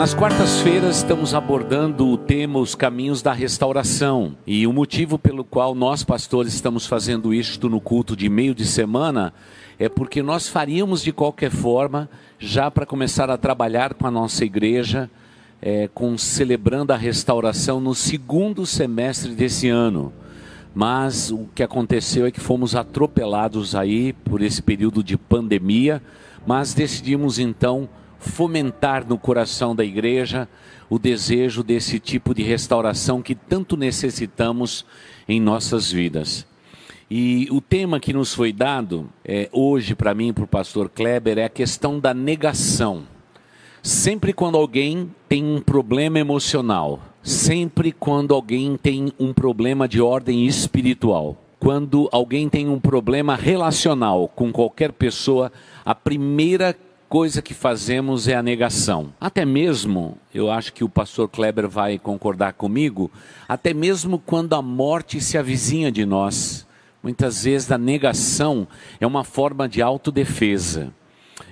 Nas quartas-feiras estamos abordando o tema Os Caminhos da Restauração. E o motivo pelo qual nós, pastores, estamos fazendo isto no culto de meio de semana é porque nós faríamos de qualquer forma, já para começar a trabalhar com a nossa igreja, é, com celebrando a restauração no segundo semestre desse ano. Mas o que aconteceu é que fomos atropelados aí por esse período de pandemia, mas decidimos então fomentar no coração da igreja o desejo desse tipo de restauração que tanto necessitamos em nossas vidas. E o tema que nos foi dado é, hoje para mim, para o pastor Kleber, é a questão da negação. Sempre quando alguém tem um problema emocional, sempre quando alguém tem um problema de ordem espiritual, quando alguém tem um problema relacional com qualquer pessoa, a primeira coisa que fazemos é a negação. Até mesmo, eu acho que o pastor Kleber vai concordar comigo, até mesmo quando a morte se avizinha de nós, muitas vezes a negação é uma forma de autodefesa.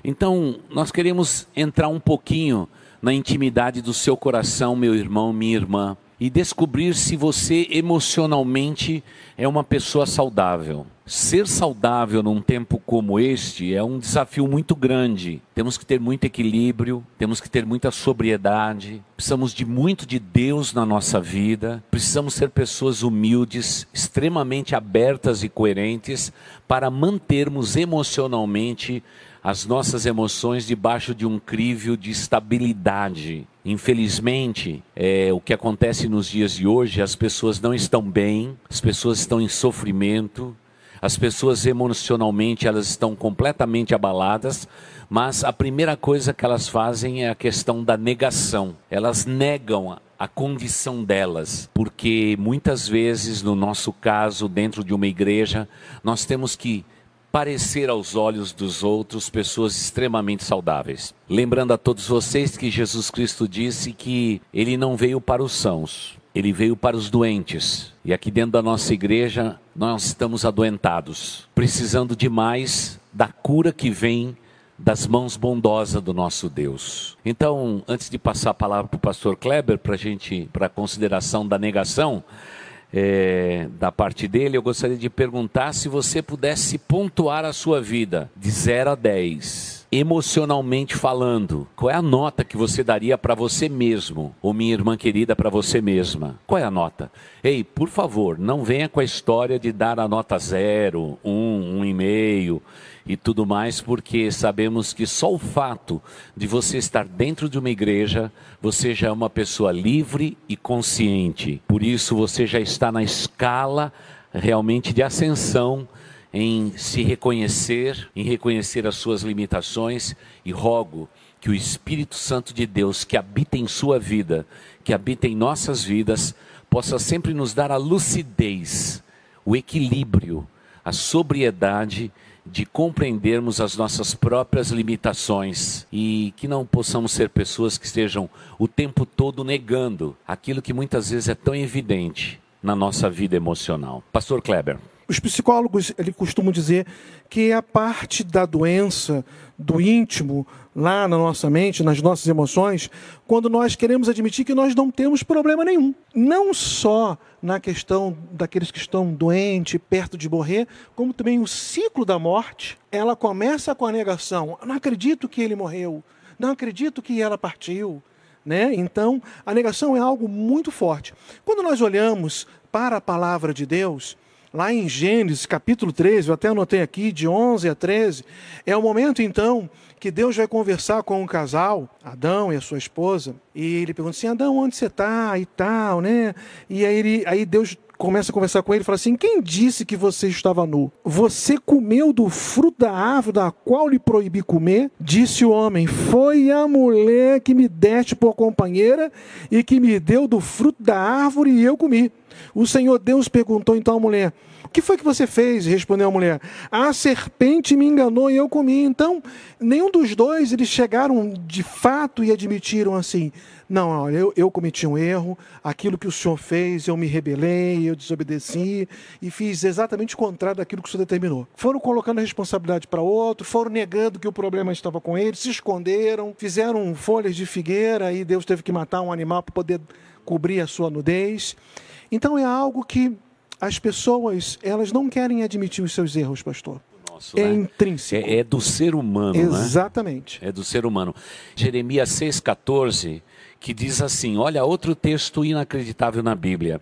Então, nós queremos entrar um pouquinho na intimidade do seu coração, meu irmão, minha irmã, e descobrir se você emocionalmente é uma pessoa saudável. Ser saudável num tempo como este é um desafio muito grande. Temos que ter muito equilíbrio, temos que ter muita sobriedade, precisamos de muito de Deus na nossa vida, precisamos ser pessoas humildes, extremamente abertas e coerentes para mantermos emocionalmente as nossas emoções debaixo de um crívio de estabilidade. Infelizmente, é, o que acontece nos dias de hoje, as pessoas não estão bem, as pessoas estão em sofrimento, as pessoas emocionalmente elas estão completamente abaladas, mas a primeira coisa que elas fazem é a questão da negação. Elas negam a condição delas, porque muitas vezes, no nosso caso, dentro de uma igreja, nós temos que parecer aos olhos dos outros pessoas extremamente saudáveis. Lembrando a todos vocês que Jesus Cristo disse que ele não veio para os sãos, ele veio para os doentes. E aqui dentro da nossa igreja, nós estamos adoentados, precisando demais da cura que vem das mãos bondosas do nosso Deus. Então, antes de passar a palavra para o pastor Kleber, para a consideração da negação, é, da parte dele, eu gostaria de perguntar se você pudesse pontuar a sua vida de 0 a 10, emocionalmente falando. Qual é a nota que você daria para você mesmo, ou minha irmã querida, para você mesma? Qual é a nota? Ei, por favor, não venha com a história de dar a nota 0, 1, um, 1,5. Um e tudo mais, porque sabemos que só o fato de você estar dentro de uma igreja, você já é uma pessoa livre e consciente. Por isso você já está na escala realmente de ascensão em se reconhecer, em reconhecer as suas limitações e rogo que o Espírito Santo de Deus que habita em sua vida, que habita em nossas vidas, possa sempre nos dar a lucidez, o equilíbrio, a sobriedade de compreendermos as nossas próprias limitações e que não possamos ser pessoas que estejam o tempo todo negando aquilo que muitas vezes é tão evidente na nossa vida emocional. Pastor Kleber. Os psicólogos ele costumam dizer que a parte da doença do íntimo lá na nossa mente, nas nossas emoções, quando nós queremos admitir que nós não temos problema nenhum. Não só na questão daqueles que estão doentes, perto de morrer, como também o ciclo da morte, ela começa com a negação. não acredito que ele morreu. Não acredito que ela partiu. Né? Então, a negação é algo muito forte. Quando nós olhamos para a palavra de Deus, lá em Gênesis capítulo 13, eu até anotei aqui, de 11 a 13, é o momento então que Deus vai conversar com um casal, Adão e a sua esposa, e ele pergunta assim: Adão, onde você está? E tal, né? E aí, ele, aí Deus começa a conversar com ele e fala assim: Quem disse que você estava nu? Você comeu do fruto da árvore da qual lhe proibi comer? Disse o homem: Foi a mulher que me deste por companheira e que me deu do fruto da árvore e eu comi. O Senhor Deus perguntou então à mulher: O que foi que você fez? Respondeu a mulher: A serpente me enganou e eu comi. Então, nenhum dos dois eles chegaram de fato e admitiram assim: Não, olha, eu, eu cometi um erro, aquilo que o Senhor fez, eu me rebelei, eu desobedeci e fiz exatamente o contrário daquilo que o Senhor determinou. Foram colocando a responsabilidade para outro, foram negando que o problema estava com eles, se esconderam, fizeram folhas de figueira e Deus teve que matar um animal para poder cobrir a sua nudez. Então é algo que as pessoas elas não querem admitir os seus erros, pastor. Nosso, é né? intrínseco. É, é, do ser humano, né? Exatamente. Né? É do ser humano. Jeremias 6,14, que diz assim: olha, outro texto inacreditável na Bíblia.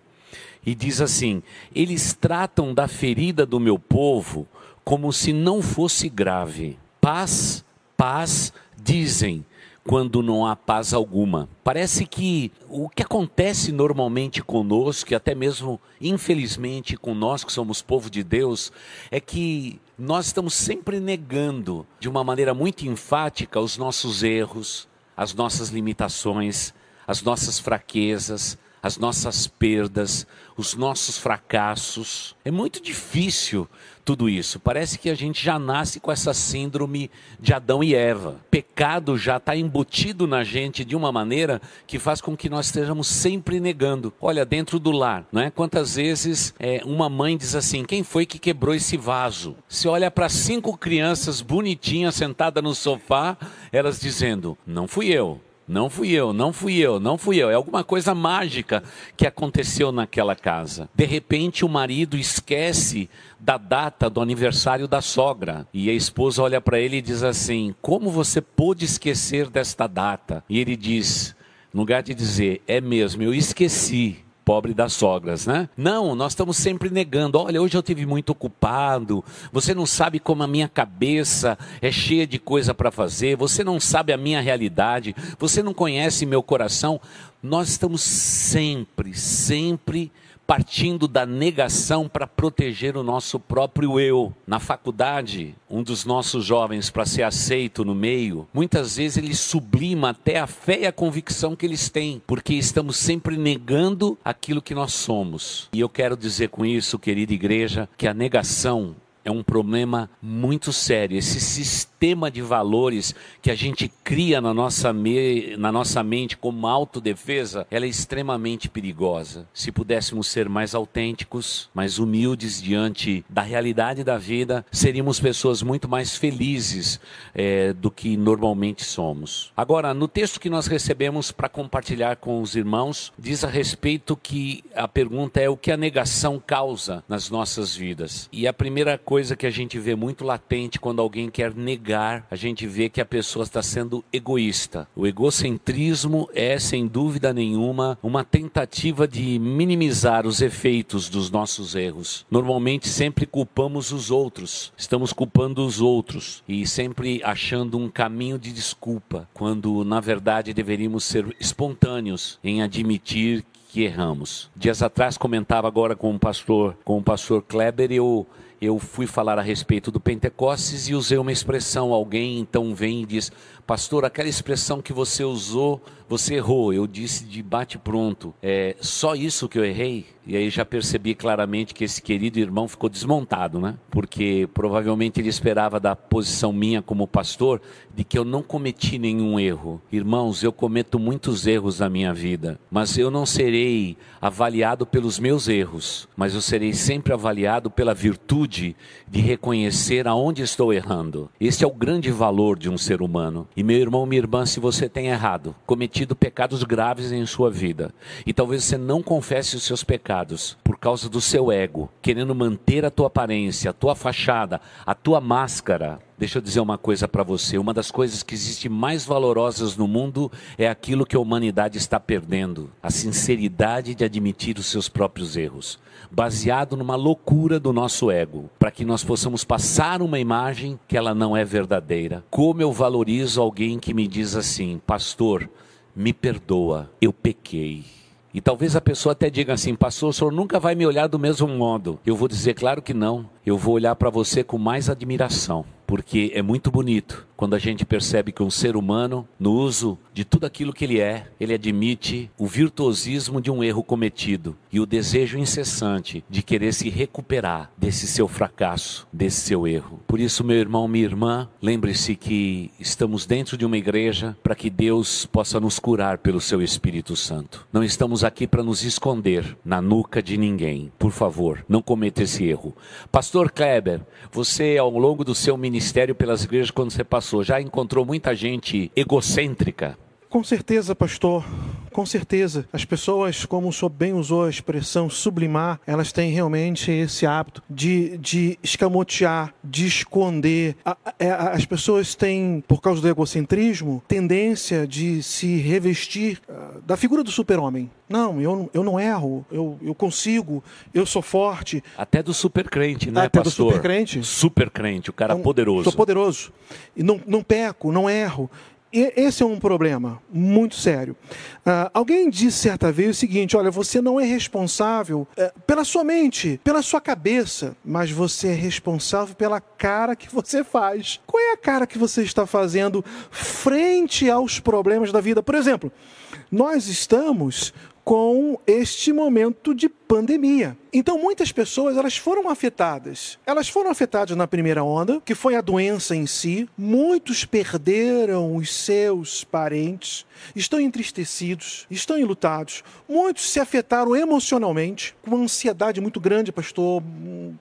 E diz assim: Eles tratam da ferida do meu povo como se não fosse grave. Paz, paz, dizem, quando não há paz alguma. Parece que o que acontece normalmente conosco, e até mesmo infelizmente com nós que somos povo de Deus, é que nós estamos sempre negando de uma maneira muito enfática os nossos erros, as nossas limitações, as nossas fraquezas, as nossas perdas, os nossos fracassos. É muito difícil tudo isso. Parece que a gente já nasce com essa síndrome de Adão e Eva. Pecado já está embutido na gente de uma maneira que faz com que nós estejamos sempre negando. Olha, dentro do lar, não é? Quantas vezes é, uma mãe diz assim: quem foi que quebrou esse vaso? Se olha para cinco crianças bonitinhas sentadas no sofá, elas dizendo: não fui eu. Não fui eu, não fui eu, não fui eu. É alguma coisa mágica que aconteceu naquela casa. De repente, o marido esquece da data do aniversário da sogra. E a esposa olha para ele e diz assim: Como você pôde esquecer desta data? E ele diz: no lugar de dizer, é mesmo, eu esqueci pobre das sogras, né? Não, nós estamos sempre negando. Olha, hoje eu tive muito ocupado. Você não sabe como a minha cabeça é cheia de coisa para fazer. Você não sabe a minha realidade. Você não conhece meu coração. Nós estamos sempre, sempre partindo da negação para proteger o nosso próprio eu. Na faculdade, um dos nossos jovens, para ser aceito no meio, muitas vezes ele sublima até a fé e a convicção que eles têm, porque estamos sempre negando aquilo que nós somos. E eu quero dizer com isso, querida igreja, que a negação é um problema muito sério. Esse sistema de valores que a gente cria na nossa, me... na nossa mente como autodefesa, ela é extremamente perigosa. Se pudéssemos ser mais autênticos, mais humildes diante da realidade da vida, seríamos pessoas muito mais felizes é, do que normalmente somos. Agora, no texto que nós recebemos para compartilhar com os irmãos, diz a respeito que a pergunta é o que a negação causa nas nossas vidas. E a primeira coisa que a gente vê muito latente quando alguém quer negar, a gente vê que a pessoa está sendo egoísta. O egocentrismo é, sem dúvida nenhuma, uma tentativa de minimizar os efeitos dos nossos erros. Normalmente sempre culpamos os outros, estamos culpando os outros e sempre achando um caminho de desculpa, quando na verdade deveríamos ser espontâneos em admitir que erramos. Dias atrás comentava agora com o pastor, com o pastor Kleber, eu eu fui falar a respeito do Pentecostes e usei uma expressão. Alguém então vem e diz: Pastor, aquela expressão que você usou, você errou. Eu disse de bate-pronto: É só isso que eu errei? E aí já percebi claramente que esse querido irmão ficou desmontado, né? Porque provavelmente ele esperava da posição minha como pastor de que eu não cometi nenhum erro. Irmãos, eu cometo muitos erros na minha vida, mas eu não serei avaliado pelos meus erros, mas eu serei sempre avaliado pela virtude de reconhecer aonde estou errando. Esse é o grande valor de um ser humano. E meu irmão, minha irmã, se você tem errado, cometido pecados graves em sua vida, e talvez você não confesse os seus pecados, por causa do seu ego, querendo manter a tua aparência, a tua fachada, a tua máscara. Deixa eu dizer uma coisa para você: uma das coisas que existe mais valorosas no mundo é aquilo que a humanidade está perdendo a sinceridade de admitir os seus próprios erros, baseado numa loucura do nosso ego, para que nós possamos passar uma imagem que ela não é verdadeira. Como eu valorizo alguém que me diz assim, pastor, me perdoa, eu pequei. E talvez a pessoa até diga assim: Pastor, o senhor nunca vai me olhar do mesmo modo. Eu vou dizer, claro que não. Eu vou olhar para você com mais admiração, porque é muito bonito quando a gente percebe que um ser humano, no uso de tudo aquilo que ele é, ele admite o virtuosismo de um erro cometido e o desejo incessante de querer se recuperar desse seu fracasso, desse seu erro. Por isso, meu irmão, minha irmã, lembre-se que estamos dentro de uma igreja para que Deus possa nos curar pelo seu Espírito Santo. Não estamos aqui para nos esconder na nuca de ninguém. Por favor, não cometa esse erro. Pastor Kleber, você ao longo do seu ministério pelas igrejas quando você passou passou, já encontrou muita gente egocêntrica? Com certeza, pastor. Com certeza. As pessoas, como o senhor bem usou a expressão sublimar, elas têm realmente esse hábito de, de escamotear, de esconder. É, as pessoas têm, por causa do egocentrismo, tendência de se revestir ah, da figura do super-homem. Não, eu, eu não erro, eu, eu consigo, eu sou forte. Até do super crente, né, Até pastor? do super crente. Super crente, o cara então, poderoso. Sou poderoso. E não, não peco, não erro esse é um problema muito sério. Uh, alguém disse certa vez o seguinte: olha, você não é responsável uh, pela sua mente, pela sua cabeça, mas você é responsável pela cara que você faz. Qual é a cara que você está fazendo frente aos problemas da vida? Por exemplo, nós estamos com este momento de pandemia. Então muitas pessoas elas foram afetadas. Elas foram afetadas na primeira onda, que foi a doença em si. Muitos perderam os seus parentes, estão entristecidos, estão enlutados. Muitos se afetaram emocionalmente, com uma ansiedade muito grande, pastor,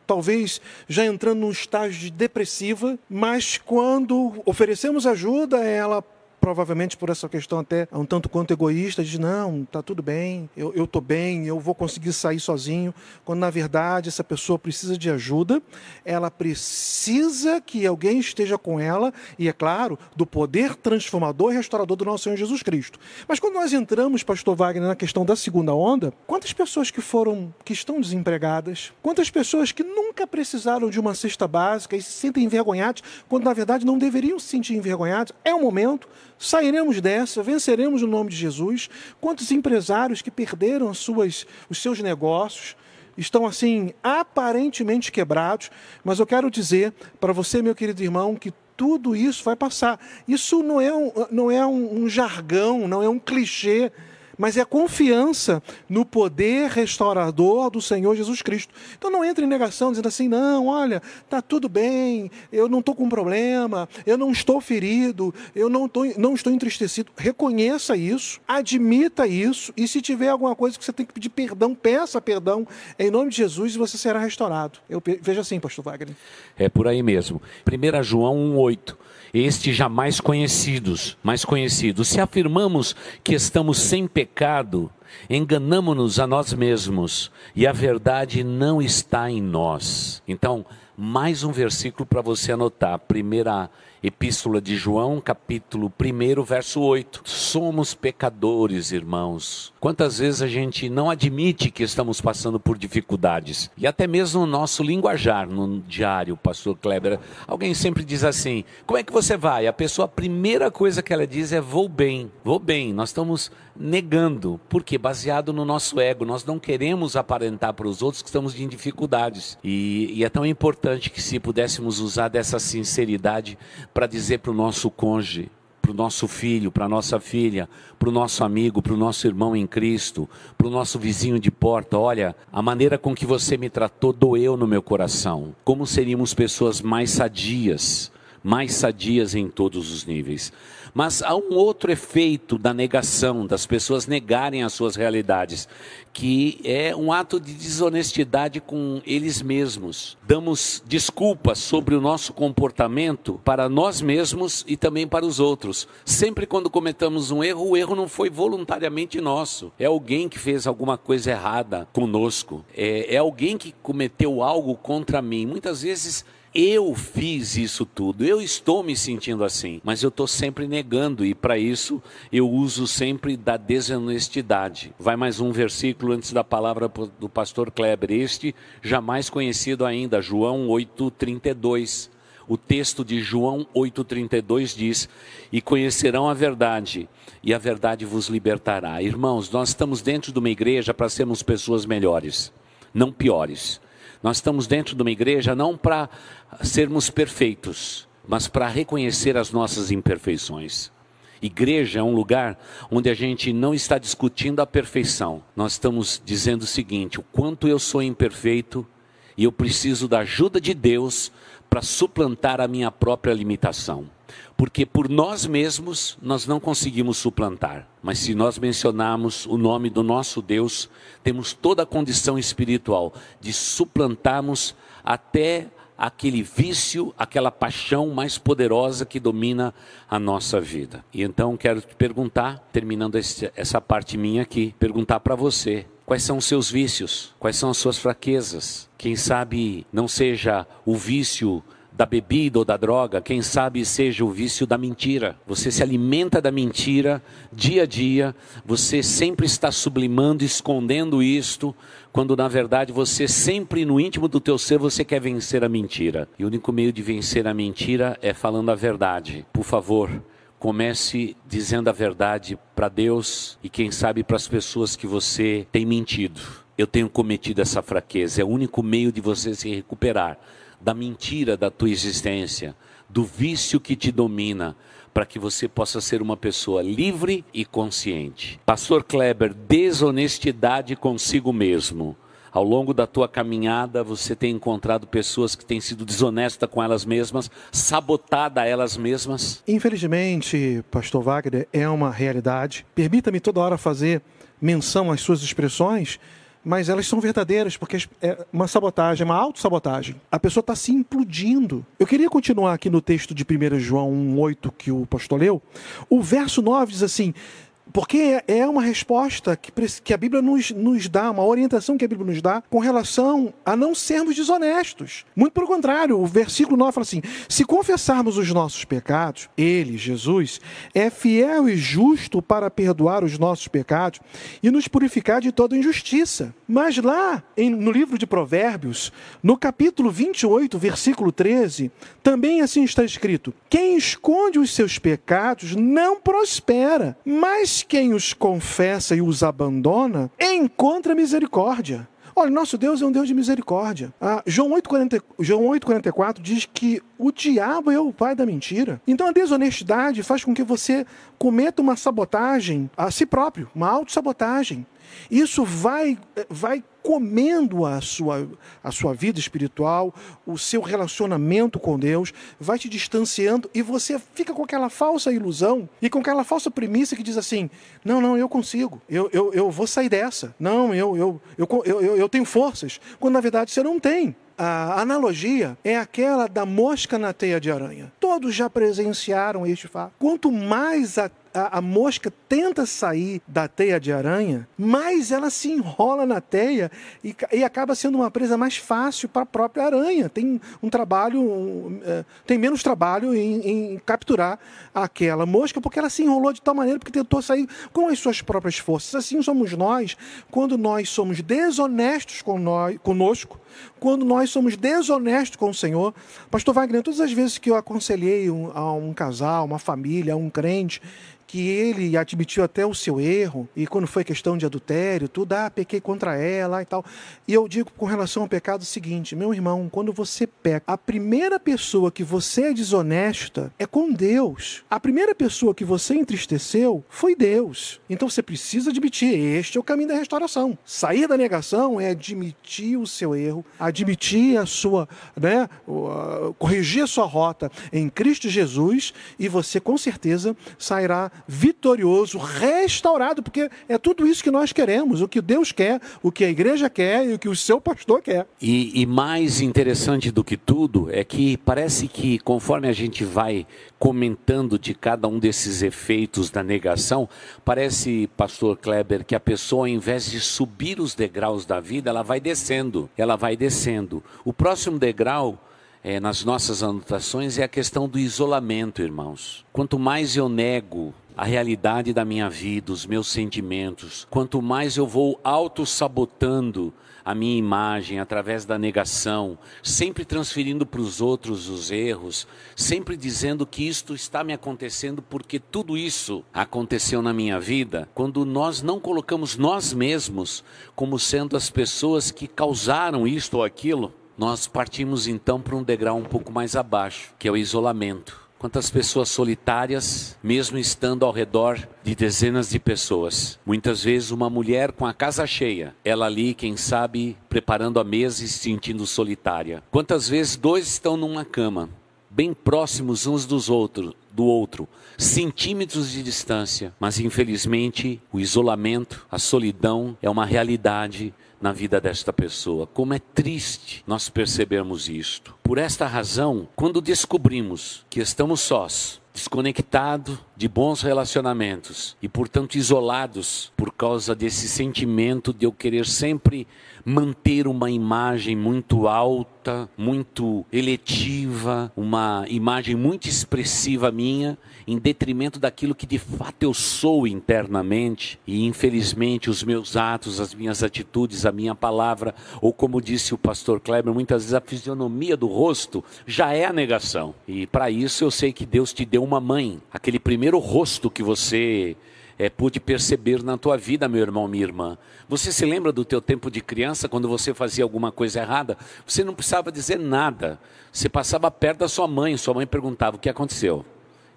talvez já entrando num estágio de depressiva, mas quando oferecemos ajuda, ela provavelmente por essa questão até um tanto quanto egoísta, diz: não, tá tudo bem, eu, eu tô bem, eu vou conseguir sair sozinho, quando na verdade essa pessoa precisa de ajuda, ela precisa que alguém esteja com ela, e é claro, do poder transformador e restaurador do nosso Senhor Jesus Cristo. Mas quando nós entramos, pastor Wagner, na questão da segunda onda, quantas pessoas que foram, que estão desempregadas, quantas pessoas que nunca precisaram de uma cesta básica e se sentem envergonhados, quando na verdade não deveriam se sentir envergonhados, é o momento Sairemos dessa, venceremos no nome de Jesus. Quantos empresários que perderam suas, os seus negócios estão assim aparentemente quebrados, mas eu quero dizer para você, meu querido irmão, que tudo isso vai passar. Isso não é um, não é um, um jargão, não é um clichê mas é a confiança no poder restaurador do Senhor Jesus Cristo. Então não entre em negação dizendo assim: não, olha, tá tudo bem, eu não estou com problema, eu não estou ferido, eu não, tô, não estou entristecido. Reconheça isso, admita isso, e se tiver alguma coisa que você tem que pedir perdão, peça perdão em nome de Jesus e você será restaurado. Eu vejo assim, pastor Wagner. É por aí mesmo. 1 João 1,8 estes jamais conhecidos, mais conhecidos. Se afirmamos que estamos sem pecado, enganamos-nos a nós mesmos e a verdade não está em nós. Então, mais um versículo para você anotar. Primeira Epístola de João, capítulo 1, verso 8. Somos pecadores, irmãos. Quantas vezes a gente não admite que estamos passando por dificuldades? E até mesmo no nosso linguajar, no diário, pastor Kleber, alguém sempre diz assim: Como é que você vai? A pessoa, a primeira coisa que ela diz é: Vou bem, vou bem. Nós estamos negando, porque baseado no nosso ego, nós não queremos aparentar para os outros que estamos em dificuldades. E, e é tão importante que se pudéssemos usar dessa sinceridade para dizer para o nosso cônjuge, para o nosso filho, para a nossa filha, para o nosso amigo, para o nosso irmão em Cristo, para o nosso vizinho de porta: olha, a maneira com que você me tratou doeu no meu coração. Como seríamos pessoas mais sadias, mais sadias em todos os níveis. Mas há um outro efeito da negação, das pessoas negarem as suas realidades, que é um ato de desonestidade com eles mesmos. Damos desculpas sobre o nosso comportamento para nós mesmos e também para os outros. Sempre quando cometamos um erro, o erro não foi voluntariamente nosso. É alguém que fez alguma coisa errada conosco. É, é alguém que cometeu algo contra mim. Muitas vezes eu fiz isso tudo, eu estou me sentindo assim, mas eu estou sempre negando e para isso eu uso sempre da desonestidade. Vai mais um versículo antes da palavra do pastor Kleber, este jamais conhecido ainda, João 8:32. O texto de João 8,32 diz: E conhecerão a verdade, e a verdade vos libertará. Irmãos, nós estamos dentro de uma igreja para sermos pessoas melhores, não piores. Nós estamos dentro de uma igreja não para sermos perfeitos, mas para reconhecer as nossas imperfeições. Igreja é um lugar onde a gente não está discutindo a perfeição. Nós estamos dizendo o seguinte: o quanto eu sou imperfeito e eu preciso da ajuda de Deus para suplantar a minha própria limitação. Porque por nós mesmos nós não conseguimos suplantar, mas se nós mencionarmos o nome do nosso Deus, temos toda a condição espiritual de suplantarmos até aquele vício, aquela paixão mais poderosa que domina a nossa vida. E então quero te perguntar, terminando esse, essa parte minha aqui, perguntar para você. Quais são os seus vícios? Quais são as suas fraquezas? Quem sabe não seja o vício da bebida ou da droga, quem sabe seja o vício da mentira. Você se alimenta da mentira dia a dia, você sempre está sublimando, escondendo isto, quando na verdade você sempre no íntimo do teu ser você quer vencer a mentira. E o único meio de vencer a mentira é falando a verdade. Por favor, comece dizendo a verdade para Deus e quem sabe para as pessoas que você tem mentido. Eu tenho cometido essa fraqueza, é o único meio de você se recuperar da mentira da tua existência, do vício que te domina, para que você possa ser uma pessoa livre e consciente. Pastor Kleber, desonestidade consigo mesmo. Ao longo da tua caminhada, você tem encontrado pessoas que têm sido desonestas com elas mesmas, sabotada elas mesmas? Infelizmente, pastor Wagner, é uma realidade. Permita-me toda hora fazer menção às suas expressões, mas elas são verdadeiras, porque é uma sabotagem, uma autossabotagem. A pessoa está se implodindo. Eu queria continuar aqui no texto de 1 João 1,8 que o pastor leu. O verso 9 diz assim: porque é uma resposta que, a Bíblia nos, nos dá, uma orientação que a Bíblia nos dá com relação a não sermos desonestos. Muito pelo contrário, o versículo 9 fala assim: se confessarmos os nossos pecados, Ele, Jesus, é fiel e justo para perdoar os nossos pecados e nos purificar de toda injustiça. Mas lá, em, no livro de Provérbios, no capítulo 28, versículo 13, também assim está escrito: quem esconde os seus pecados não prospera, mas quem os confessa e os abandona encontra misericórdia. Olha, nosso Deus é um Deus de misericórdia. Ah, João 8,44 João 8, diz que o diabo é o pai da mentira. Então a desonestidade faz com que você cometa uma sabotagem a si próprio, uma autossabotagem. Isso vai, vai comendo a sua, a sua vida espiritual, o seu relacionamento com Deus, vai te distanciando e você fica com aquela falsa ilusão e com aquela falsa premissa que diz assim: não, não, eu consigo, eu, eu, eu vou sair dessa, não, eu, eu, eu, eu, eu tenho forças, quando na verdade você não tem. A analogia é aquela da mosca na teia de aranha. Todos já presenciaram este fato. Quanto mais a a, a, mosca tenta sair da teia de aranha, mais ela se enrola na teia e, e acaba sendo uma presa mais fácil para a própria aranha. Tem um trabalho, um, é, tem menos trabalho em, em, capturar aquela mosca, porque ela se enrolou de tal maneira porque tentou sair com as suas próprias forças. Assim somos nós, quando nós somos desonestos com nós, conosco, quando nós somos desonestos com o Senhor. Pastor Wagner, todas as vezes que eu aconselhei um, a um casal, uma família, um crente, que ele admitiu até o seu erro, e quando foi questão de adultério, tudo, ah, pequei contra ela e tal. E eu digo com relação ao pecado o seguinte: meu irmão, quando você peca, a primeira pessoa que você é desonesta é com Deus. A primeira pessoa que você entristeceu foi Deus. Então você precisa admitir: este é o caminho da restauração. Sair da negação é admitir o seu erro, admitir a sua, né, corrigir a sua rota em Cristo Jesus, e você com certeza sairá vitorioso, restaurado, porque é tudo isso que nós queremos, o que Deus quer, o que a igreja quer e o que o seu pastor quer. E, e mais interessante do que tudo é que parece que conforme a gente vai comentando de cada um desses efeitos da negação, parece, pastor Kleber, que a pessoa, ao invés de subir os degraus da vida, ela vai descendo, ela vai descendo. O próximo degrau é, nas nossas anotações é a questão do isolamento, irmãos. Quanto mais eu nego a realidade da minha vida, os meus sentimentos, quanto mais eu vou auto-sabotando a minha imagem através da negação, sempre transferindo para os outros os erros, sempre dizendo que isto está me acontecendo porque tudo isso aconteceu na minha vida, quando nós não colocamos nós mesmos como sendo as pessoas que causaram isto ou aquilo, nós partimos então para um degrau um pouco mais abaixo, que é o isolamento. Quantas pessoas solitárias, mesmo estando ao redor de dezenas de pessoas. Muitas vezes uma mulher com a casa cheia, ela ali, quem sabe, preparando a mesa e se sentindo solitária. Quantas vezes dois estão numa cama, bem próximos uns dos outros, do outro, centímetros de distância, mas infelizmente o isolamento, a solidão é uma realidade na vida desta pessoa. Como é triste nós percebermos isto. Por esta razão, quando descobrimos que estamos sós, desconectado de bons relacionamentos e, portanto, isolados por causa desse sentimento de eu querer sempre manter uma imagem muito alta, muito eletiva, uma imagem muito expressiva minha, em detrimento daquilo que de fato eu sou internamente. E infelizmente os meus atos, as minhas atitudes, a minha palavra, ou como disse o pastor Kleber, muitas vezes a fisionomia do rosto já é a negação. E para isso eu sei que Deus te deu uma mãe, aquele primeiro rosto que você é, pude perceber na tua vida, meu irmão, minha irmã. Você se lembra do teu tempo de criança, quando você fazia alguma coisa errada? Você não precisava dizer nada. Você passava perto da sua mãe, sua mãe perguntava o que aconteceu.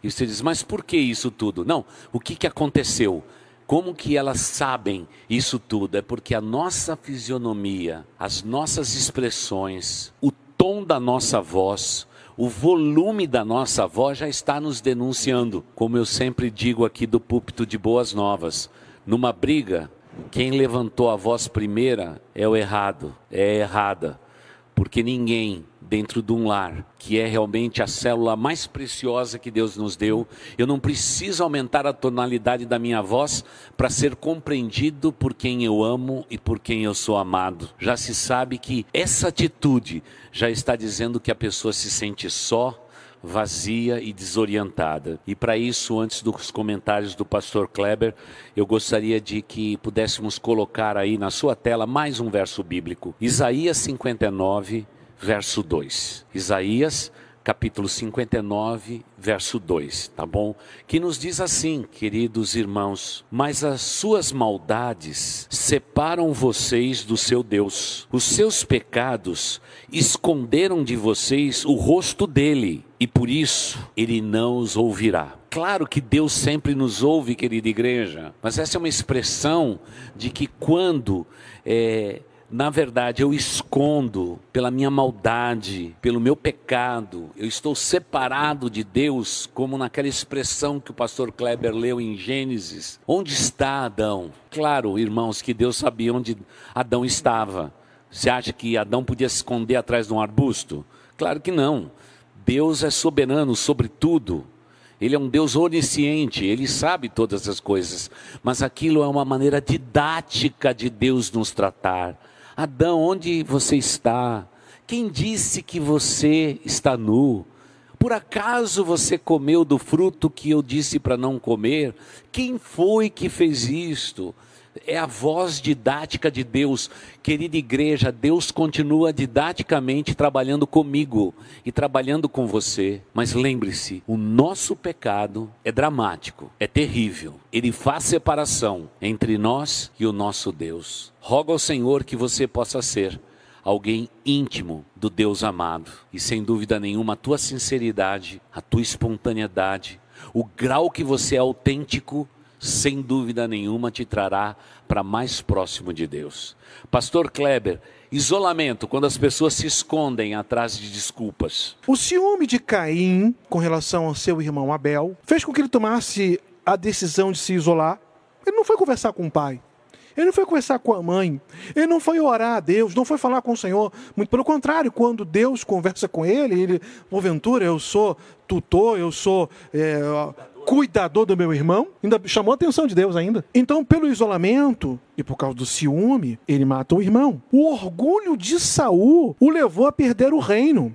E você diz, mas por que isso tudo? Não, o que, que aconteceu? Como que elas sabem isso tudo? É porque a nossa fisionomia, as nossas expressões, o tom da nossa voz, o volume da nossa voz já está nos denunciando. Como eu sempre digo aqui do púlpito de Boas Novas, numa briga, quem levantou a voz primeira é o errado, é errada, porque ninguém dentro de um lar, que é realmente a célula mais preciosa que Deus nos deu. Eu não preciso aumentar a tonalidade da minha voz para ser compreendido por quem eu amo e por quem eu sou amado. Já se sabe que essa atitude já está dizendo que a pessoa se sente só, vazia e desorientada. E para isso, antes dos comentários do pastor Kleber, eu gostaria de que pudéssemos colocar aí na sua tela mais um verso bíblico. Isaías 59, verso 2. Isaías, capítulo 59, verso 2, tá bom? Que nos diz assim, queridos irmãos: Mas as suas maldades separam vocês do seu Deus, os seus pecados esconderam de vocês o rosto dele, e por isso ele não os ouvirá. Claro que Deus sempre nos ouve, querida igreja, mas essa é uma expressão de que quando é, na verdade, eu escondo pela minha maldade, pelo meu pecado, eu estou separado de Deus, como naquela expressão que o pastor Kleber leu em Gênesis. Onde está Adão? Claro, irmãos, que Deus sabia onde Adão estava. Você acha que Adão podia se esconder atrás de um arbusto? Claro que não. Deus é soberano sobre tudo. Ele é um Deus onisciente, ele sabe todas as coisas, mas aquilo é uma maneira didática de Deus nos tratar. Adão, onde você está? Quem disse que você está nu? Por acaso você comeu do fruto que eu disse para não comer? Quem foi que fez isto? É a voz didática de Deus. Querida igreja, Deus continua didaticamente trabalhando comigo e trabalhando com você. Mas lembre-se, o nosso pecado é dramático, é terrível. Ele faz separação entre nós e o nosso Deus. Roga ao Senhor que você possa ser alguém íntimo do Deus amado. E sem dúvida nenhuma, a tua sinceridade, a tua espontaneidade, o grau que você é autêntico sem dúvida nenhuma te trará para mais próximo de Deus. Pastor Kleber, isolamento, quando as pessoas se escondem atrás de desculpas. O ciúme de Caim com relação ao seu irmão Abel fez com que ele tomasse a decisão de se isolar. Ele não foi conversar com o pai. Ele não foi conversar com a mãe, ele não foi orar a Deus, não foi falar com o Senhor. Muito pelo contrário, quando Deus conversa com ele, ele, porventura, eu sou tutor, eu sou é, cuidador do meu irmão, ainda chamou a atenção de Deus ainda. Então, pelo isolamento e por causa do ciúme, ele mata o irmão. O orgulho de Saul o levou a perder o reino.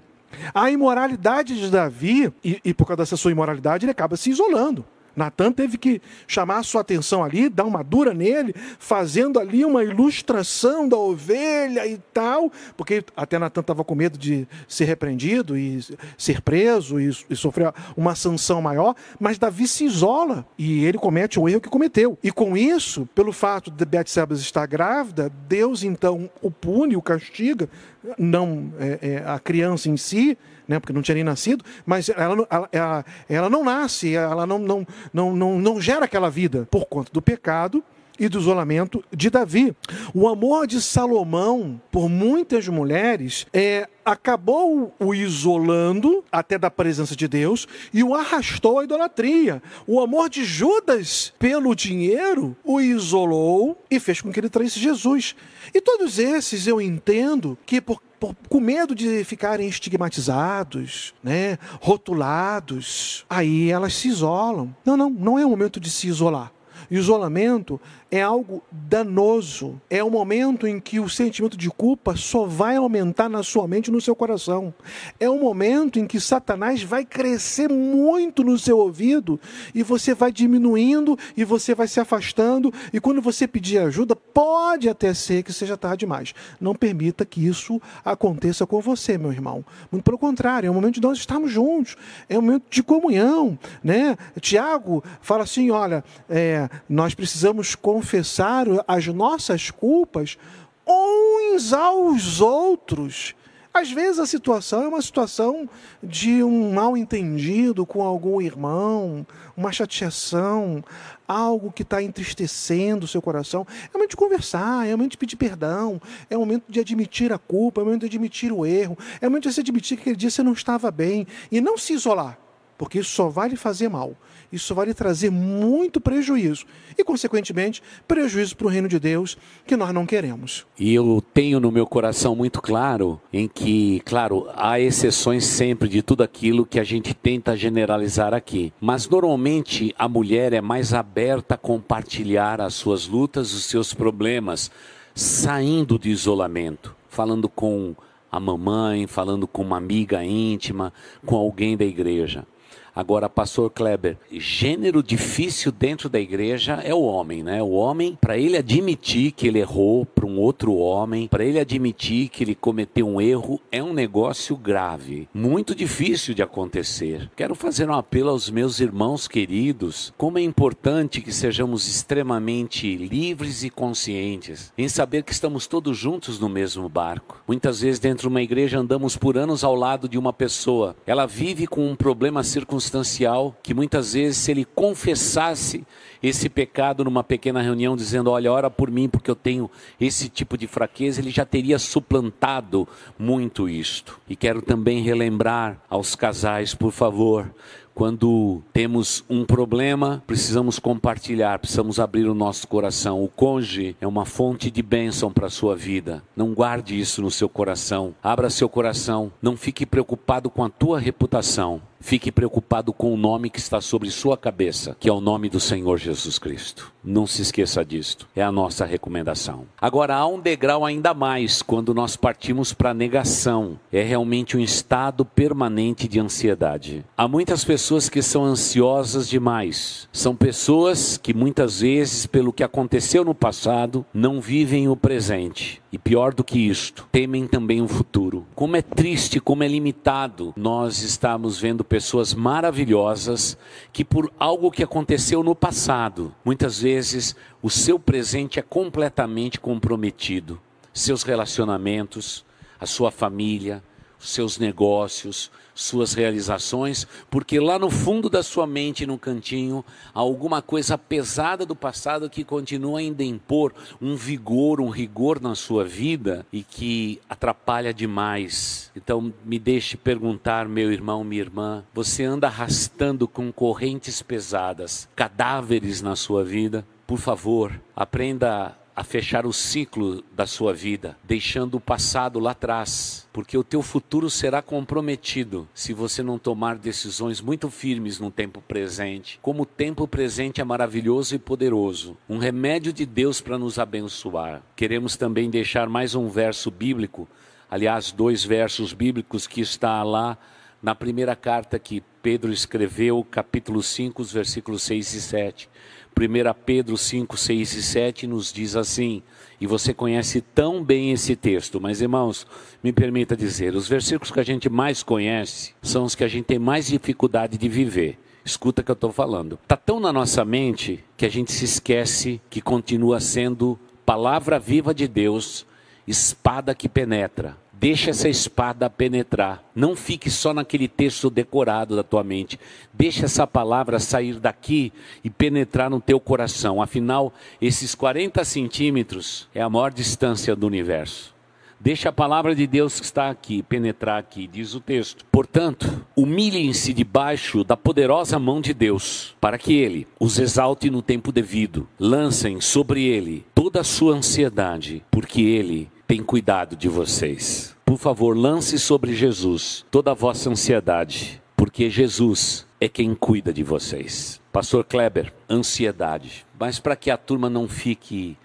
A imoralidade de Davi, e, e por causa dessa sua imoralidade, ele acaba se isolando. Natan teve que chamar a sua atenção ali, dar uma dura nele, fazendo ali uma ilustração da ovelha e tal, porque até Natan estava com medo de ser repreendido e ser preso e, e, sofrer uma sanção maior, mas Davi se isola e ele comete o erro que cometeu. E com isso, pelo fato de Betseba estar grávida, Deus então o pune, o castiga, não é, é, a criança em si, né, porque não tinha nem nascido, mas ela, ela, ela, ela não nasce, ela não, não, não, não, não gera aquela vida por conta do pecado e do isolamento de Davi. O amor de Salomão por muitas mulheres é, acabou o isolando até da presença de Deus e o arrastou à idolatria. O amor de Judas pelo dinheiro o isolou e fez com que ele traísse Jesus. E todos esses eu entendo que por por, com medo de ficarem estigmatizados, né, rotulados, aí elas se isolam. Não, não, não é o momento de se isolar. Isolamento é algo danoso. É o momento em que o sentimento de culpa só vai aumentar na sua mente e no seu coração. É o momento em que Satanás vai crescer muito no seu ouvido e você vai diminuindo e você vai se afastando. E quando você pedir ajuda, pode até ser que seja tarde demais. Não permita que isso aconteça com você, meu irmão. Muito pelo contrário, é o momento de nós estarmos juntos. É um momento de comunhão. Né? Tiago fala assim: olha, é, nós precisamos confiar confessar as nossas culpas uns aos outros. Às vezes a situação é uma situação de um mal entendido com algum irmão, uma chateação, algo que está entristecendo o seu coração. É momento de conversar, é momento de pedir perdão, é momento de admitir a culpa, é momento de admitir o erro, é momento de se admitir que aquele dia você não estava bem e não se isolar, porque isso só vai lhe fazer mal isso vai lhe trazer muito prejuízo e, consequentemente, prejuízo para o reino de Deus que nós não queremos. E eu tenho no meu coração muito claro em que, claro, há exceções sempre de tudo aquilo que a gente tenta generalizar aqui, mas normalmente a mulher é mais aberta a compartilhar as suas lutas, os seus problemas, saindo do isolamento, falando com a mamãe, falando com uma amiga íntima, com alguém da igreja. Agora, pastor Kleber, gênero difícil dentro da igreja é o homem, né? O homem, para ele admitir que ele errou para um outro homem, para ele admitir que ele cometeu um erro, é um negócio grave, muito difícil de acontecer. Quero fazer um apelo aos meus irmãos queridos, como é importante que sejamos extremamente livres e conscientes em saber que estamos todos juntos no mesmo barco. Muitas vezes dentro de uma igreja andamos por anos ao lado de uma pessoa. Ela vive com um problema circunstancial circunstancial que muitas vezes, se ele confessasse esse pecado numa pequena reunião, dizendo: Olha, ora por mim, porque eu tenho esse tipo de fraqueza, ele já teria suplantado muito isto. E quero também relembrar aos casais, por favor, quando temos um problema, precisamos compartilhar, precisamos abrir o nosso coração. O cônjuge é uma fonte de bênção para a sua vida. Não guarde isso no seu coração. Abra seu coração. Não fique preocupado com a tua reputação. Fique preocupado com o nome que está sobre sua cabeça, que é o nome do Senhor Jesus Cristo. Não se esqueça disto. É a nossa recomendação. Agora, há um degrau ainda mais quando nós partimos para a negação. É realmente um estado permanente de ansiedade. Há muitas pessoas que são ansiosas demais. São pessoas que muitas vezes, pelo que aconteceu no passado, não vivem o presente. E pior do que isto, temem também o futuro. Como é triste, como é limitado nós estamos vendo pessoas maravilhosas que, por algo que aconteceu no passado, muitas vezes o seu presente é completamente comprometido. Seus relacionamentos, a sua família, seus negócios, suas realizações, porque lá no fundo da sua mente, no cantinho, há alguma coisa pesada do passado que continua ainda a impor um vigor, um rigor na sua vida e que atrapalha demais. Então, me deixe perguntar, meu irmão, minha irmã, você anda arrastando com correntes pesadas, cadáveres na sua vida? Por favor, aprenda a fechar o ciclo da sua vida, deixando o passado lá atrás, porque o teu futuro será comprometido se você não tomar decisões muito firmes no tempo presente. Como o tempo presente é maravilhoso e poderoso, um remédio de Deus para nos abençoar. Queremos também deixar mais um verso bíblico, aliás, dois versos bíblicos que está lá na primeira carta que Pedro escreveu, capítulo 5, os versículos 6 e 7. 1 Pedro 5, 6 e 7 nos diz assim, e você conhece tão bem esse texto, mas irmãos, me permita dizer, os versículos que a gente mais conhece são os que a gente tem mais dificuldade de viver. Escuta o que eu estou falando. Está tão na nossa mente que a gente se esquece que continua sendo palavra viva de Deus, espada que penetra Deixa essa espada penetrar. Não fique só naquele texto decorado da tua mente. Deixa essa palavra sair daqui e penetrar no teu coração. Afinal, esses 40 centímetros é a maior distância do universo. Deixa a palavra de Deus que está aqui penetrar aqui, diz o texto. Portanto, humilhem-se debaixo da poderosa mão de Deus, para que ele os exalte no tempo devido. Lancem sobre ele toda a sua ansiedade, porque ele tem cuidado de vocês. Por favor, lance sobre Jesus toda a vossa ansiedade, porque Jesus é quem cuida de vocês. Pastor Kleber, ansiedade. Mas para que a turma não fique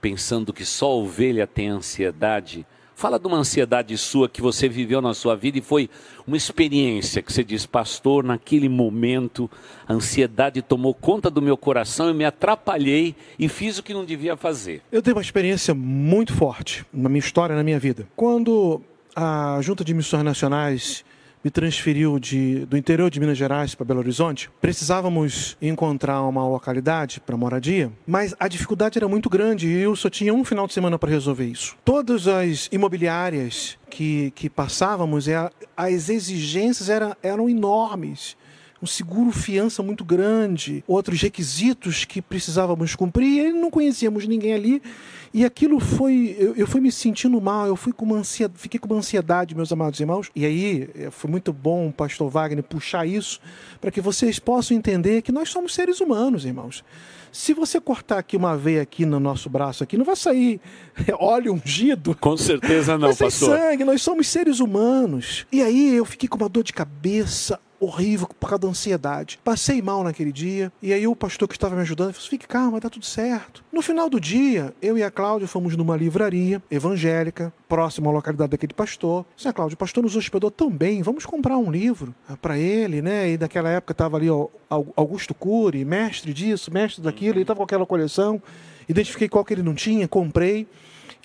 pensando que só ovelha tem ansiedade, Fala de uma ansiedade sua que você viveu na sua vida e foi uma experiência que você diz, pastor, naquele momento a ansiedade tomou conta do meu coração e me atrapalhei e fiz o que não devia fazer. Eu tenho uma experiência muito forte na minha história, na minha vida. Quando a Junta de Missões Nacionais me transferiu de, do interior de Minas Gerais para Belo Horizonte. Precisávamos encontrar uma localidade para moradia, mas a dificuldade era muito grande e eu só tinha um final de semana para resolver isso. Todas as imobiliárias que, que passávamos, é, as exigências eram, eram enormes um seguro fiança muito grande, outros requisitos que precisávamos cumprir, e não conhecíamos ninguém ali. E aquilo foi, eu, eu fui me sentindo mal, eu fui com uma ansiedade, fiquei com uma ansiedade, meus amados irmãos. E aí eh, foi muito bom o pastor Wagner puxar isso para que vocês possam entender que nós somos seres humanos, irmãos. Se você cortar aqui uma veia aqui no nosso braço aqui, não vai sair óleo ungido. Com certeza não, vai sair pastor. sangue, nós somos seres humanos. E aí eu fiquei com uma dor de cabeça horrível por causa da ansiedade. Passei mal naquele dia, e aí o pastor que estava me ajudando falou: fique calma, tá tudo certo. No final do dia, eu e a Cláudia fomos numa livraria evangélica, próxima à localidade daquele pastor. Disse, Cláudia, o pastor nos hospedou tão bem, vamos comprar um livro ah, para ele, né? E naquela época estava ali ó, Augusto Cury, mestre disso, mestre daquilo, ele estava com aquela coleção. Identifiquei qual que ele não tinha, comprei.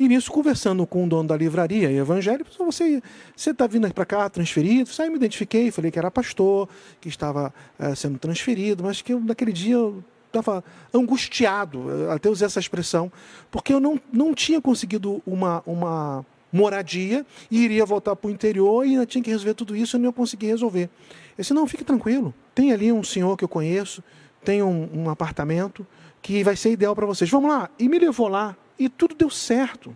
E nisso, conversando com o dono da livraria evangélica, você você está vindo para cá transferido? Aí me identifiquei, falei que era pastor, que estava é, sendo transferido, mas que eu, naquele dia eu estava angustiado, até usei essa expressão, porque eu não, não tinha conseguido uma, uma moradia e iria voltar para o interior e ainda tinha que resolver tudo isso e não ia conseguir resolver. Eu disse, não, fique tranquilo, tem ali um senhor que eu conheço, tem um, um apartamento que vai ser ideal para vocês. Vamos lá. E me levou lá e tudo deu certo.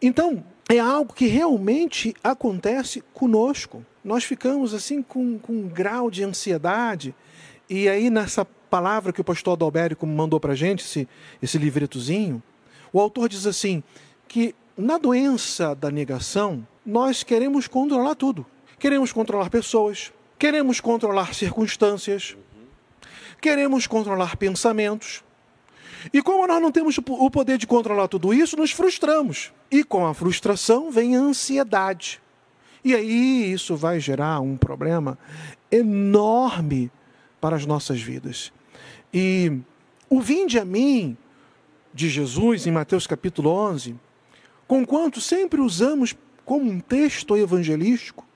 Então, é algo que realmente acontece conosco. Nós ficamos assim com, com um grau de ansiedade, e aí nessa palavra que o pastor Adalberico mandou para a gente, esse, esse livretozinho, o autor diz assim, que na doença da negação, nós queremos controlar tudo. Queremos controlar pessoas, queremos controlar circunstâncias, queremos controlar pensamentos, e como nós não temos o poder de controlar tudo isso, nos frustramos. E com a frustração vem a ansiedade. E aí isso vai gerar um problema enorme para as nossas vidas. E o vinde a mim de Jesus em Mateus capítulo 11, conquanto sempre usamos como um texto evangelístico,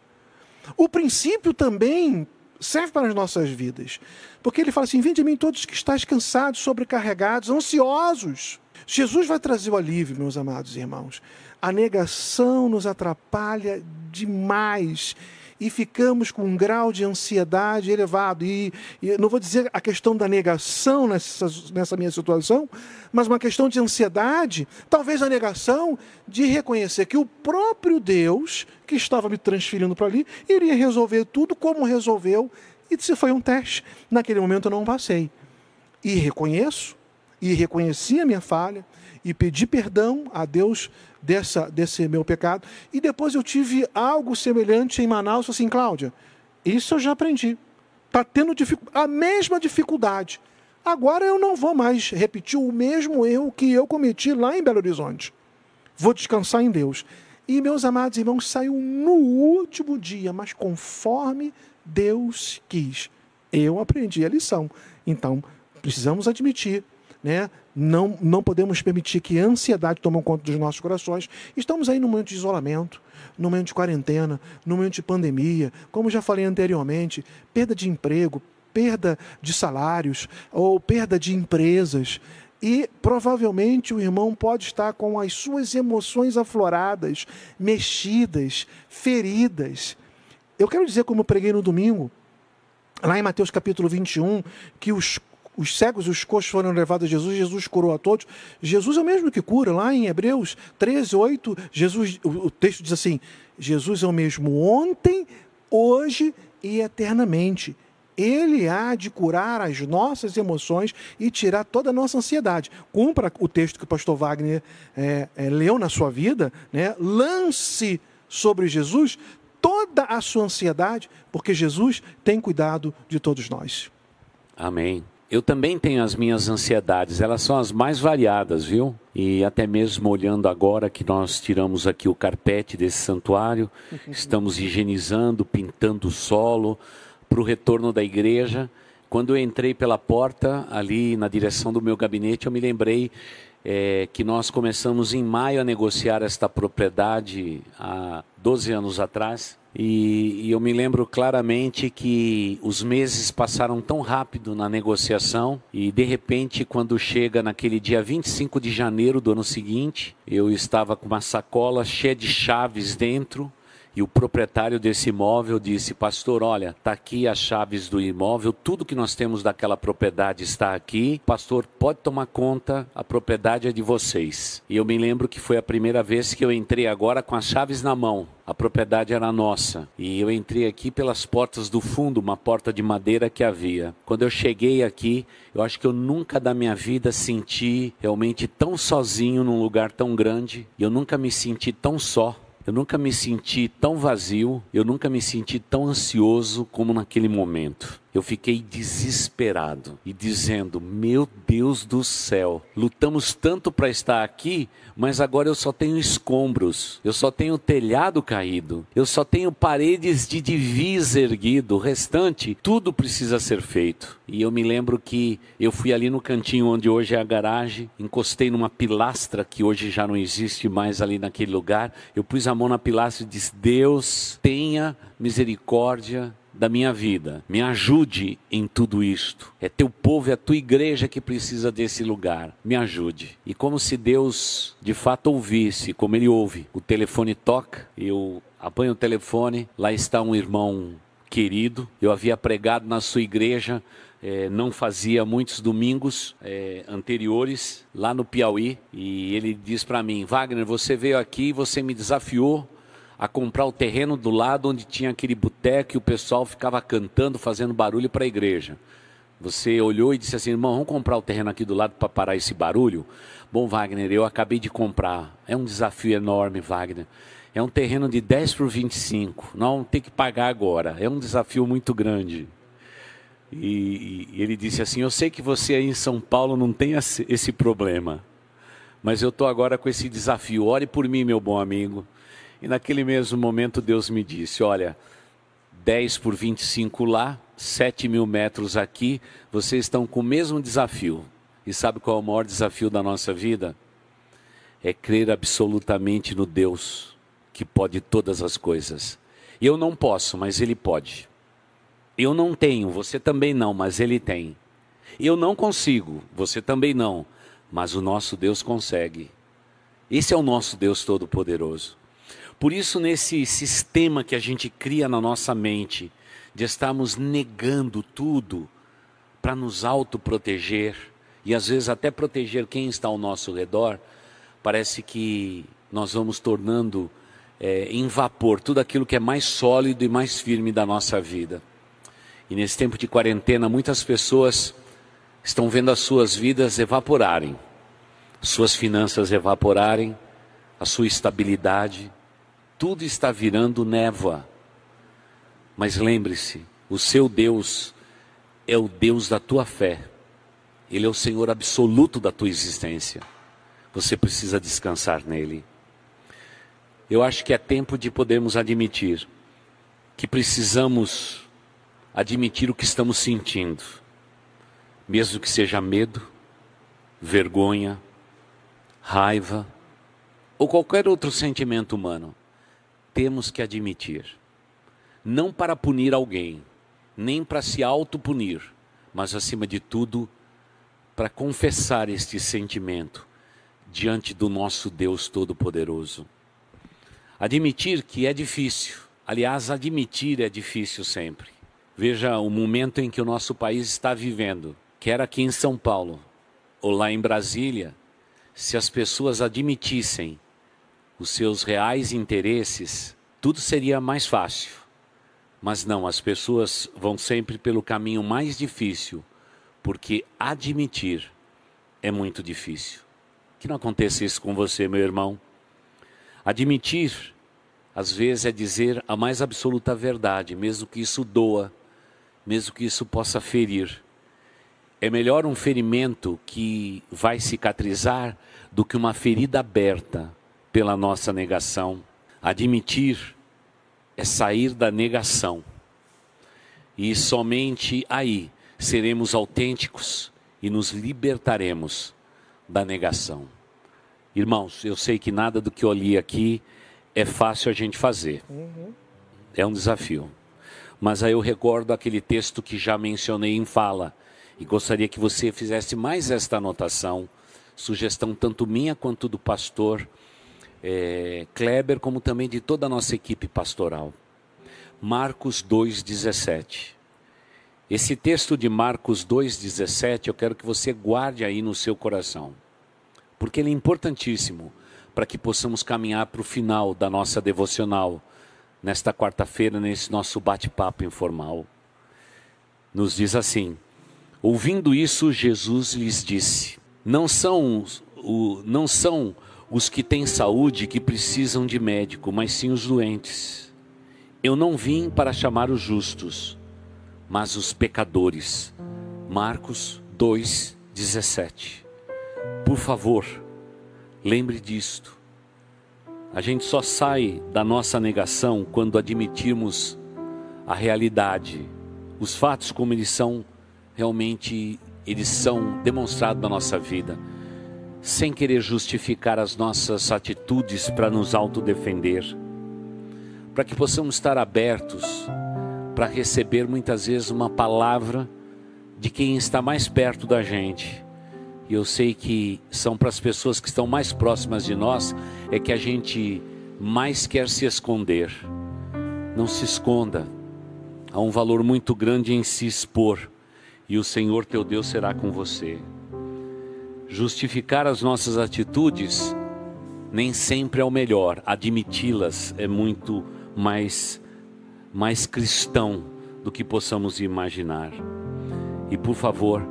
o princípio também serve para as nossas vidas. Porque ele fala assim: Vinde a mim todos que estáis cansados, sobrecarregados, ansiosos. Jesus vai trazer o alívio, meus amados irmãos. A negação nos atrapalha demais e ficamos com um grau de ansiedade elevado. E, e não vou dizer a questão da negação nessa, nessa minha situação, mas uma questão de ansiedade, talvez a negação de reconhecer que o próprio Deus, que estava me transferindo para ali, iria resolver tudo como resolveu. E se foi um teste. Naquele momento eu não passei. E reconheço, e reconheci a minha falha, e pedi perdão a Deus dessa, desse meu pecado. E depois eu tive algo semelhante em Manaus, assim, Cláudia, isso eu já aprendi. Está tendo a mesma dificuldade. Agora eu não vou mais repetir o mesmo erro que eu cometi lá em Belo Horizonte. Vou descansar em Deus. E, meus amados irmãos, saiu no último dia, mas conforme Deus quis. Eu aprendi a lição. Então, precisamos admitir né? Não, não podemos permitir que a ansiedade tome conta dos nossos corações. Estamos aí num momento de isolamento, num momento de quarentena, num momento de pandemia, como já falei anteriormente, perda de emprego, perda de salários ou perda de empresas. E provavelmente o irmão pode estar com as suas emoções afloradas, mexidas, feridas. Eu quero dizer, como eu preguei no domingo, lá em Mateus capítulo 21, que os os cegos e os coxos foram levados a Jesus, Jesus curou a todos. Jesus é o mesmo que cura, lá em Hebreus 13, 8, Jesus, o, texto diz assim: Jesus é o mesmo ontem, hoje e eternamente. Ele há de curar as nossas emoções e tirar toda a nossa ansiedade. Cumpra o texto que o pastor Wagner é, é, leu na sua vida, né? lance sobre Jesus toda a sua ansiedade, porque Jesus tem cuidado de todos nós. Amém. Eu também tenho as minhas ansiedades, elas são as mais variadas, viu? E até mesmo olhando agora que nós tiramos aqui o carpete desse santuário, estamos higienizando, pintando o solo para o retorno da igreja. Quando eu entrei pela porta, ali na direção do meu gabinete, eu me lembrei é, que nós começamos em maio a negociar esta propriedade há 12 anos atrás. E, e, eu me lembro claramente que os meses passaram tão rápido na negociação e de repente quando chega naquele dia 25 de janeiro do ano seguinte, eu estava com uma sacola cheia de chaves dentro e o proprietário desse imóvel disse: Pastor, olha, está aqui as chaves do imóvel, tudo que nós temos daquela propriedade está aqui. Pastor, pode tomar conta, a propriedade é de vocês. E eu me lembro que foi a primeira vez que eu entrei agora com as chaves na mão. A propriedade era nossa. E eu entrei aqui pelas portas do fundo, uma porta de madeira que havia. Quando eu cheguei aqui, eu acho que eu nunca da minha vida senti realmente tão sozinho num lugar tão grande. E eu nunca me senti tão só. Eu nunca me senti tão vazio, eu nunca me senti tão ansioso como naquele momento. Eu fiquei desesperado e dizendo: Meu Deus do céu, lutamos tanto para estar aqui, mas agora eu só tenho escombros, eu só tenho telhado caído, eu só tenho paredes de divisa erguido, o restante, tudo precisa ser feito. E eu me lembro que eu fui ali no cantinho onde hoje é a garagem, encostei numa pilastra que hoje já não existe mais ali naquele lugar, eu pus a mão na pilastra e disse: Deus, tenha misericórdia da minha vida. Me ajude em tudo isto. É teu povo, é a tua igreja que precisa desse lugar. Me ajude. E como se Deus de fato ouvisse, como ele ouve, o telefone toca, eu apanho o telefone, lá está um irmão querido. Eu havia pregado na sua igreja é, não fazia muitos domingos é, anteriores lá no Piauí e ele diz para mim: Wagner, você veio aqui, você me desafiou a comprar o terreno do lado onde tinha aquele boteco e o pessoal ficava cantando, fazendo barulho para a igreja. Você olhou e disse assim, irmão, vamos comprar o terreno aqui do lado para parar esse barulho? Bom, Wagner, eu acabei de comprar. É um desafio enorme, Wagner. É um terreno de 10 por 25. Não tem que pagar agora. É um desafio muito grande. E, e ele disse assim: Eu sei que você aí em São Paulo não tem esse problema, mas eu estou agora com esse desafio. Ore por mim, meu bom amigo. E naquele mesmo momento Deus me disse: Olha, 10 por 25 lá, 7 mil metros aqui, vocês estão com o mesmo desafio. E sabe qual é o maior desafio da nossa vida? É crer absolutamente no Deus que pode todas as coisas. Eu não posso, mas Ele pode. Eu não tenho, você também não, mas Ele tem. Eu não consigo, você também não, mas o nosso Deus consegue. Esse é o nosso Deus Todo-Poderoso. Por isso, nesse sistema que a gente cria na nossa mente, de estarmos negando tudo para nos autoproteger e às vezes até proteger quem está ao nosso redor, parece que nós vamos tornando é, em vapor tudo aquilo que é mais sólido e mais firme da nossa vida. E nesse tempo de quarentena, muitas pessoas estão vendo as suas vidas evaporarem, suas finanças evaporarem, a sua estabilidade tudo está virando névoa. Mas lembre-se, o seu Deus é o Deus da tua fé. Ele é o Senhor absoluto da tua existência. Você precisa descansar nele. Eu acho que é tempo de podermos admitir que precisamos admitir o que estamos sentindo, mesmo que seja medo, vergonha, raiva ou qualquer outro sentimento humano temos que admitir. Não para punir alguém, nem para se autopunir, mas acima de tudo, para confessar este sentimento diante do nosso Deus Todo-Poderoso. Admitir que é difícil, aliás, admitir é difícil sempre. Veja o momento em que o nosso país está vivendo, quer aqui em São Paulo ou lá em Brasília, se as pessoas admitissem os seus reais interesses, tudo seria mais fácil. Mas não, as pessoas vão sempre pelo caminho mais difícil, porque admitir é muito difícil. Que não aconteça isso com você, meu irmão. Admitir, às vezes, é dizer a mais absoluta verdade, mesmo que isso doa, mesmo que isso possa ferir. É melhor um ferimento que vai cicatrizar do que uma ferida aberta pela nossa negação. Admitir é sair da negação. E somente aí seremos autênticos e nos libertaremos da negação. Irmãos, eu sei que nada do que eu li aqui é fácil a gente fazer. Uhum. É um desafio. Mas aí eu recordo aquele texto que já mencionei em fala e gostaria que você fizesse mais esta anotação, sugestão tanto minha quanto do pastor é, Kleber, como também de toda a nossa equipe pastoral. Marcos 2,17. Esse texto de Marcos 2,17 eu quero que você guarde aí no seu coração, porque ele é importantíssimo para que possamos caminhar para o final da nossa devocional, nesta quarta-feira, nesse nosso bate-papo informal. Nos diz assim: Ouvindo isso, Jesus lhes disse: Não são, o, não são os que têm saúde que precisam de médico, mas sim os doentes. Eu não vim para chamar os justos, mas os pecadores. Marcos 2:17. Por favor, lembre disto. A gente só sai da nossa negação quando admitirmos a realidade, os fatos como eles são realmente eles são demonstrados na nossa vida sem querer justificar as nossas atitudes para nos autodefender, para que possamos estar abertos para receber muitas vezes uma palavra de quem está mais perto da gente. E eu sei que são para as pessoas que estão mais próximas de nós é que a gente mais quer se esconder. Não se esconda. Há um valor muito grande em se expor, e o Senhor teu Deus será com você justificar as nossas atitudes nem sempre é o melhor, admiti-las é muito mais mais cristão do que possamos imaginar. E por favor,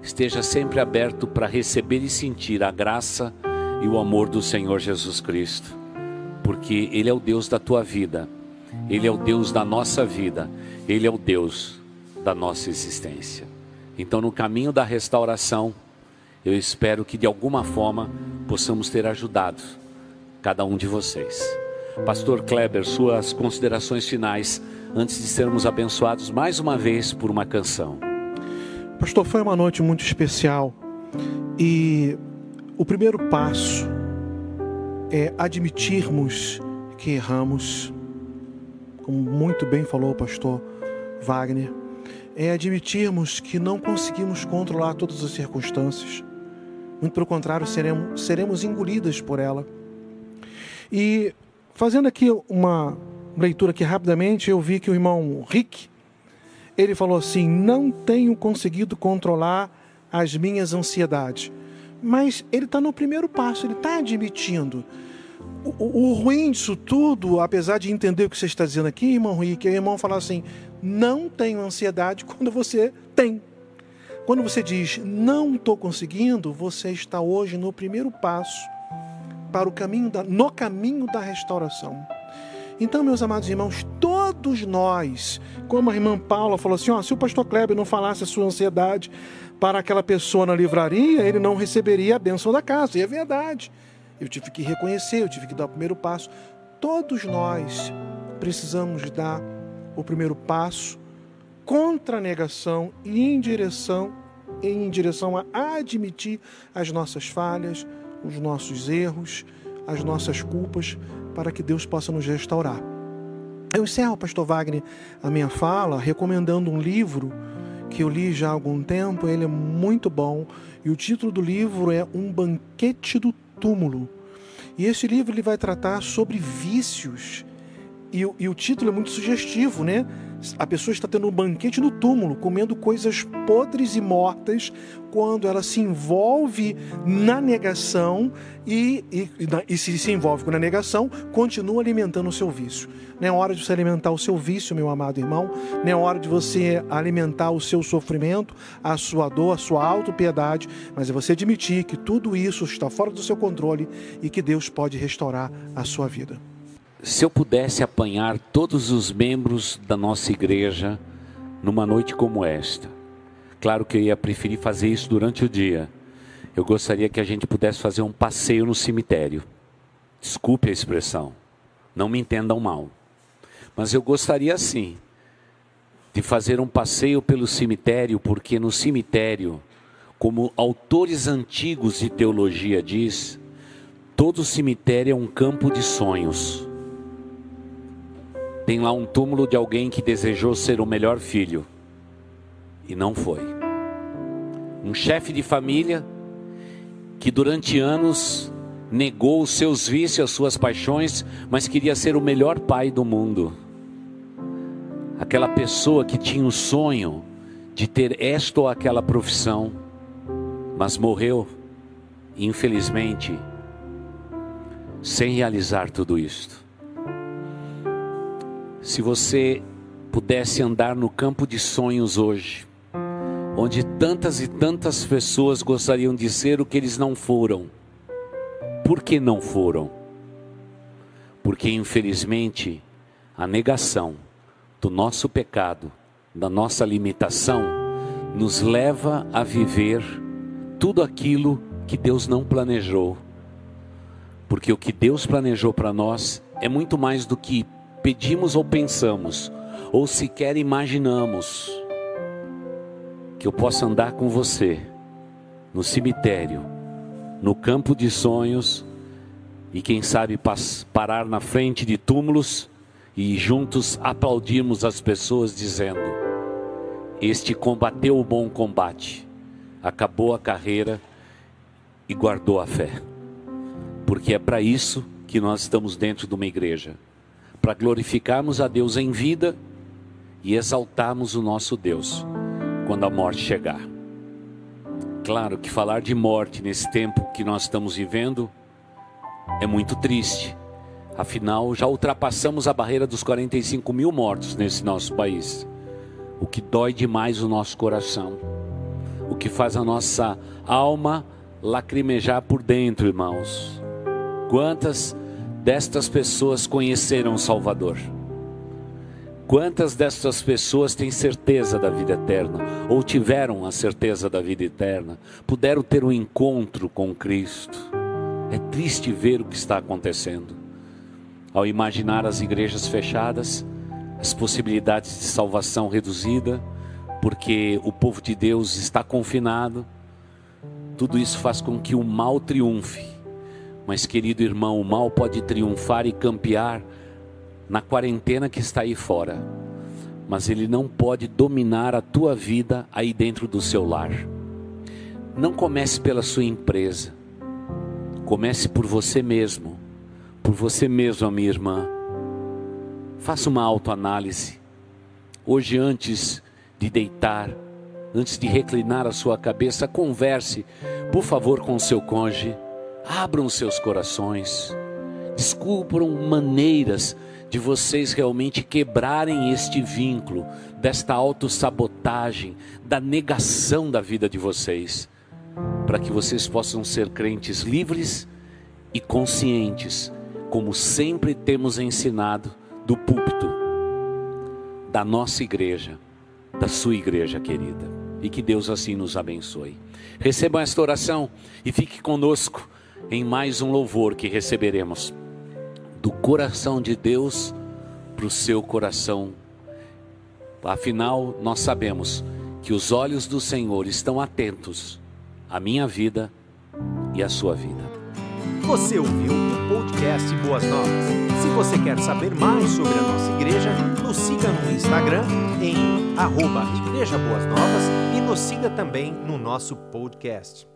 esteja sempre aberto para receber e sentir a graça e o amor do Senhor Jesus Cristo, porque ele é o Deus da tua vida. Ele é o Deus da nossa vida, ele é o Deus da nossa existência. Então, no caminho da restauração, eu espero que de alguma forma possamos ter ajudado cada um de vocês. Pastor Kleber, suas considerações finais antes de sermos abençoados mais uma vez por uma canção. Pastor, foi uma noite muito especial e o primeiro passo é admitirmos que erramos, como muito bem falou o pastor Wagner, é admitirmos que não conseguimos controlar todas as circunstâncias muito pelo contrário, seremos, seremos engolidas por ela. E fazendo aqui uma leitura aqui rapidamente, eu vi que o irmão Rick, ele falou assim: não tenho conseguido controlar as minhas ansiedades. Mas ele está no primeiro passo, ele está admitindo. O, o, ruim disso tudo, apesar de entender o que você está dizendo aqui, irmão Rick, é o irmão falar assim: não tenho ansiedade quando você tem. Quando você diz não estou conseguindo, você está hoje no primeiro passo para o caminho da, no caminho da restauração. Então, meus amados irmãos, todos nós, como a irmã Paula falou assim, ó, se o pastor Kleber não falasse a sua ansiedade para aquela pessoa na livraria, ele não receberia a bênção da casa. E é verdade. Eu tive que reconhecer, eu tive que dar o primeiro passo. Todos nós precisamos dar o primeiro passo contra a negação e em direção em direção a admitir as nossas falhas, os nossos erros, as nossas culpas, para que Deus possa nos restaurar. Eu encerro, Pastor Wagner, a minha fala recomendando um livro que eu li já há algum tempo, ele é muito bom, e o título do livro é Um Banquete do Túmulo. E esse livro ele vai tratar sobre vícios. E, e o título é muito sugestivo, né? A pessoa está tendo um banquete no túmulo, comendo coisas podres e mortas, quando ela se envolve na negação e, e, e se, se envolve com a negação, continua alimentando o seu vício. Não é hora de você alimentar o seu vício, meu amado irmão. Não é hora de você alimentar o seu sofrimento, a sua dor, a sua autopiedade, mas é você admitir que tudo isso está fora do seu controle e que Deus pode restaurar a sua vida se eu pudesse apanhar todos os membros da nossa igreja numa noite como esta, claro que eu ia preferir fazer isso durante o dia. Eu gostaria que a gente pudesse fazer um passeio no cemitério. Desculpe a expressão, não me entendam mal. Mas eu gostaria sim de fazer um passeio pelo cemitério, porque no cemitério, como autores antigos de teologia diz, todo cemitério é um campo de sonhos tem lá um túmulo de alguém que desejou ser o melhor filho e não foi. Um chefe de família que durante anos negou os seus vícios, as suas paixões, mas queria ser o melhor pai do mundo. Aquela pessoa que tinha o sonho de ter esta ou aquela profissão, mas morreu, infelizmente, sem realizar tudo isto. Se você pudesse andar no campo de sonhos hoje, onde tantas e tantas pessoas gostariam de ser o que eles não foram, por que não foram? Porque infelizmente a negação do nosso pecado, da nossa limitação, nos leva a viver tudo aquilo que Deus não planejou. Porque o que Deus planejou para nós é muito mais do que pedimos ou pensamos, ou sequer imaginamos que eu possa andar com você no cemitério, no campo de sonhos e quem sabe parar na frente de túmulos e juntos aplaudirmos as pessoas dizendo: Este combateu o bom combate, acabou a carreira e guardou a fé. Porque é para isso que nós estamos dentro de uma igreja para glorificarmos a Deus em vida e exaltarmos o nosso Deus quando a morte chegar. Claro que falar de morte nesse tempo que nós estamos vivendo é muito triste. Afinal, já ultrapassamos a barreira dos 45 mil mortos nesse nosso país. O que dói demais o nosso coração. O que faz a nossa alma lacrimejar por dentro, irmãos. Quantas destas pessoas conheceram o Salvador? Quantas destas pessoas têm certeza da vida eterna, ou tiveram a certeza da vida eterna, puderam ter um encontro com Cristo? É triste ver o que está acontecendo. Ao imaginar as igrejas fechadas, as possibilidades de salvação reduzida, porque o povo de Deus está confinado, tudo isso faz com que o mal triunfe mas, querido irmão, o mal pode triunfar e campear na quarentena que está aí fora, mas ele não pode dominar a tua vida aí dentro do seu lar. Não comece pela sua empresa, comece por você mesmo, por você mesmo, minha irmã. Faça uma autoanálise. Hoje, antes de deitar, antes de reclinar a sua cabeça, converse, por favor, com o seu cônjuge Abram seus corações, descubram maneiras de vocês realmente quebrarem este vínculo, desta autossabotagem, da negação da vida de vocês, para que vocês possam ser crentes livres e conscientes, como sempre temos ensinado do púlpito da nossa igreja, da sua igreja querida. E que Deus assim nos abençoe. Recebam esta oração e fique conosco em mais um louvor que receberemos do coração de Deus para o seu coração. Afinal, nós sabemos que os olhos do Senhor estão atentos à minha vida e à sua vida. Você ouviu o podcast Boas Novas? Se você quer saber mais sobre a nossa igreja, nos siga no Instagram em arroba Igreja Boas Novas e nos siga também no nosso podcast.